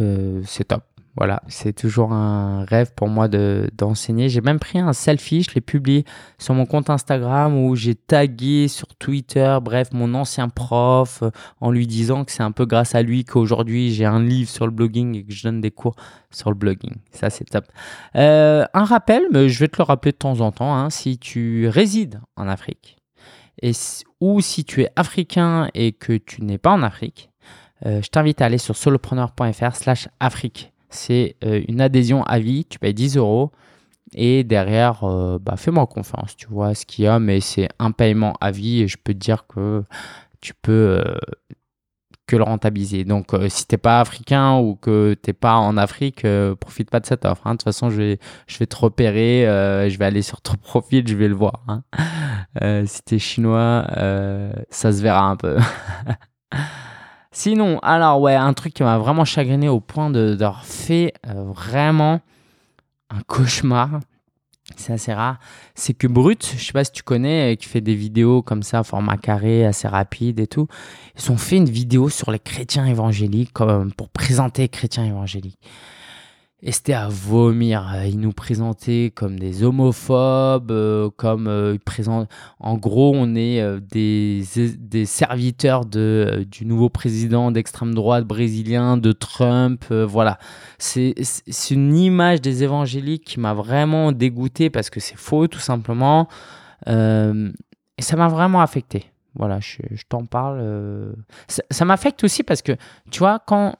Euh, c'est top. Voilà, c'est toujours un rêve pour moi d'enseigner. j'ai même pris un selfie, je l'ai publié sur mon compte Instagram où j'ai tagué sur Twitter, bref, mon ancien prof, euh, en lui disant que c'est un peu grâce à lui qu'aujourd'hui j'ai un livre sur le blogging et que je donne des cours sur le blogging. Ça, c'est top. un rappel, mais je vais te le rappeler de temps en temps, hein, si tu résides en Afrique, et, ou si tu es africain et que tu n'es pas en Afrique, euh, je t'invite à aller sur solopreneur.fr slash Afrique. C'est euh, une adhésion à vie, tu payes 10 euros. Et derrière, euh, bah, fais-moi confiance, tu vois ce qu'il y a, mais c'est un paiement à vie et je peux te dire que tu peux que le rentabiliser. Donc, euh, si t'es pas africain ou que t'es pas en Afrique, euh, profite pas de cette offre. Hein. De toute façon, je vais, je vais te repérer, euh, je vais aller sur ton profil, je vais le voir. Hein. si t'es chinois, ça se verra un peu. Sinon, alors ouais, un truc qui m'a vraiment chagriné au point d'avoir fait vraiment un cauchemar c'est assez rare, c'est que Brut, je sais pas si tu connais, euh, qui fait des vidéos comme ça, format carré, assez rapide et tout, ils ont fait une vidéo sur les chrétiens évangéliques, comme pour présenter les chrétiens évangéliques. Et c'était à vomir. Ils nous présentaient comme des homophobes, euh, comme euh, présentent... En gros, on est euh, des, des serviteurs de, du nouveau président d'extrême droite brésilien, de Trump. voilà. C'est une image des évangéliques qui m'a vraiment dégoûté parce que c'est faux, tout simplement. et ça m'a vraiment affecté. Voilà, je, je t'en parle. Ça m'affecte aussi parce que, tu vois, quand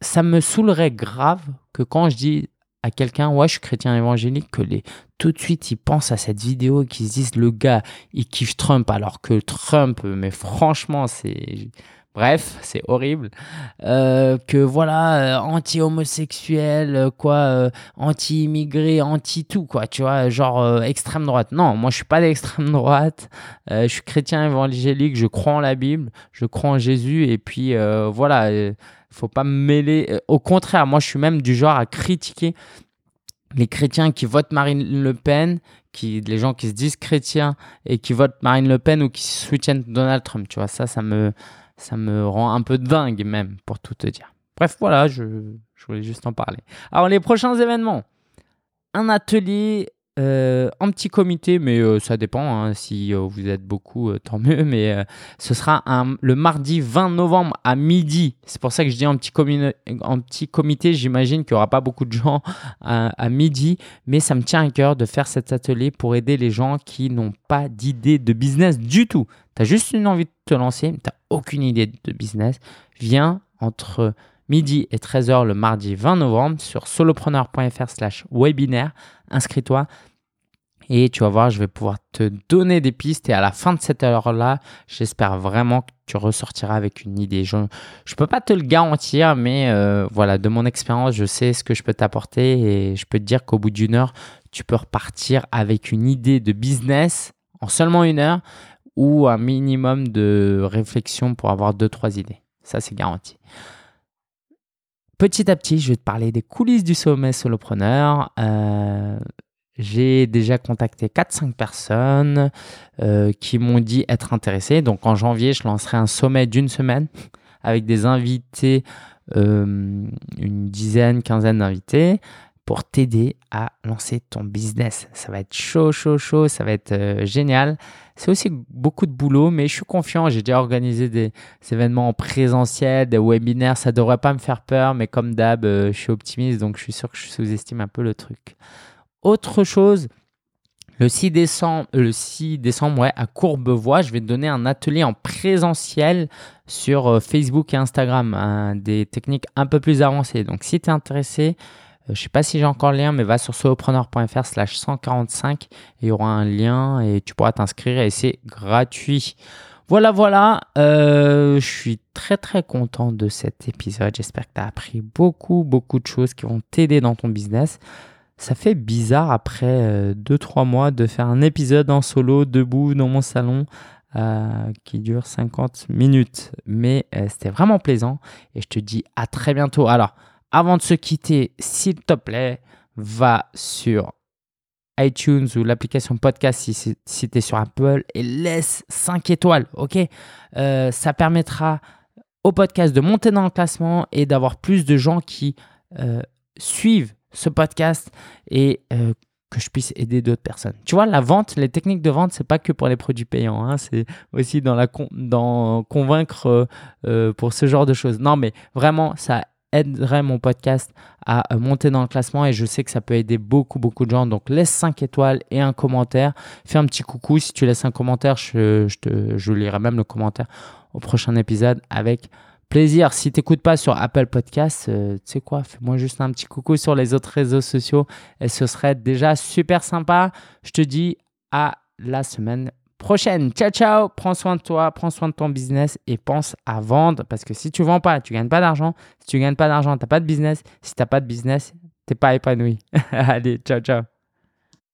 ça me saoulerait grave que quand je dis à quelqu'un, ouais, je suis chrétien évangélique, que les, tout de suite ils pensent à cette vidéo et qu'ils se disent, le gars, il kiffe Trump, alors que Trump, mais franchement, c'est. Bref, c'est horrible. Euh, que voilà, euh, anti-homosexuel, euh, quoi, anti-immigré, anti-tout, quoi, tu vois, genre extrême droite. Non, moi je suis pas d'extrême droite. je suis chrétien évangélique, je crois en la Bible, je crois en Jésus, et puis voilà faut pas me mêler. Au contraire, moi, je suis même du genre à critiquer les chrétiens qui votent Marine Le Pen, qui, les gens qui se disent chrétiens et qui votent Marine Le Pen ou qui soutiennent Donald Trump. Tu vois, ça, ça me, ça me rend un peu dingue même, pour tout te dire. Bref, voilà, je, je voulais juste en parler. Alors, les prochains événements. Un atelier euh, en petit comité, mais euh, ça dépend. Hein, si euh, vous êtes beaucoup, tant mieux. Mais ce sera le mardi 20 novembre à midi. C'est pour ça que je dis en petit, en petit comité. J'imagine qu'il n'y aura pas beaucoup de gens à, midi. Mais ça me tient à cœur de faire cet atelier pour aider les gens qui n'ont pas d'idée de business du tout. Tu as juste une envie de te lancer, mais tu n'as aucune idée de business. Viens entre midi et 13h le mardi 20 novembre sur solopreneur.fr slash webinaire. Inscris-toi et tu vas voir, je vais pouvoir te donner des pistes et à la fin de cette heure-là, j'espère vraiment que tu ressortiras avec une idée. Je ne peux pas te le garantir, mais euh, voilà, de mon expérience, je sais ce que je peux t'apporter et je peux te dire qu'au bout d'une heure, tu peux repartir avec une idée de business en seulement une heure ou un minimum de réflexion pour avoir deux, trois idées. Ça, c'est garanti. Petit à petit, je vais te parler des coulisses du sommet solopreneur. Euh, j'ai déjà contacté 4-5 personnes euh, qui m'ont dit être intéressées. Donc en janvier, je lancerai un sommet d'une semaine avec des invités, euh, une dizaine, quinzaine d'invités pour t'aider à lancer ton business. Ça va être chaud, chaud, chaud, ça va être euh, génial. C'est aussi beaucoup de boulot, mais je suis confiant. J'ai déjà organisé des, événements en présentiel, des webinaires. Ça ne devrait pas me faire peur, mais comme d'hab, euh, je suis optimiste, donc je suis sûr que je sous-estime un peu le truc. Autre chose, le 6 décembre, le 6 décembre ouais, à Courbevoie, je vais te donner un atelier en présentiel sur euh, Facebook et Instagram, des techniques un peu plus avancées. Donc si tu es intéressé, je ne sais pas si j'ai encore le lien, mais va sur solopreneur.fr slash 145 et il y aura un lien et tu pourras t'inscrire et c'est gratuit. Voilà, voilà, euh, je suis très très content de cet épisode. J'espère que tu as appris beaucoup, beaucoup de choses qui vont t'aider dans ton business. Ça fait bizarre après 2-3 mois de faire un épisode en solo, debout dans mon salon, euh, qui dure 50 minutes. Mais euh, c'était vraiment plaisant et je te dis à très bientôt. Alors, avant de se quitter, s'il te plaît, va sur iTunes ou l'application podcast si, tu es sur Apple et laisse 5 étoiles, ok? Euh, Ça permettra au podcast de monter dans le classement et d'avoir plus de gens qui suivent ce podcast et que je puisse aider d'autres personnes. Tu vois, la vente, les techniques de vente, c'est pas que pour les produits payants, hein, c'est aussi dans la convaincre euh, euh, pour ce genre de choses. Non, mais vraiment, ça aiderait mon podcast à euh, monter dans le classement et je sais que ça peut aider beaucoup beaucoup de gens. Donc laisse 5 étoiles et un commentaire. Fais un petit coucou. Si tu laisses un commentaire, je, te, je lirai même le commentaire au prochain épisode avec plaisir. Si tu n'écoutes pas sur Apple Podcasts, euh, tu sais quoi, fais-moi juste un petit coucou sur les autres réseaux sociaux et ce serait déjà super sympa. Je te dis à la semaine prochaine. Ciao, ciao. Prends soin de toi, prends soin de ton business et pense à vendre parce que si tu vends pas, tu gagnes pas d'argent. Si tu gagnes pas d'argent, tu n'as pas de business. Si tu n'as pas de business, tu n'es pas épanoui. Allez, ciao, ciao.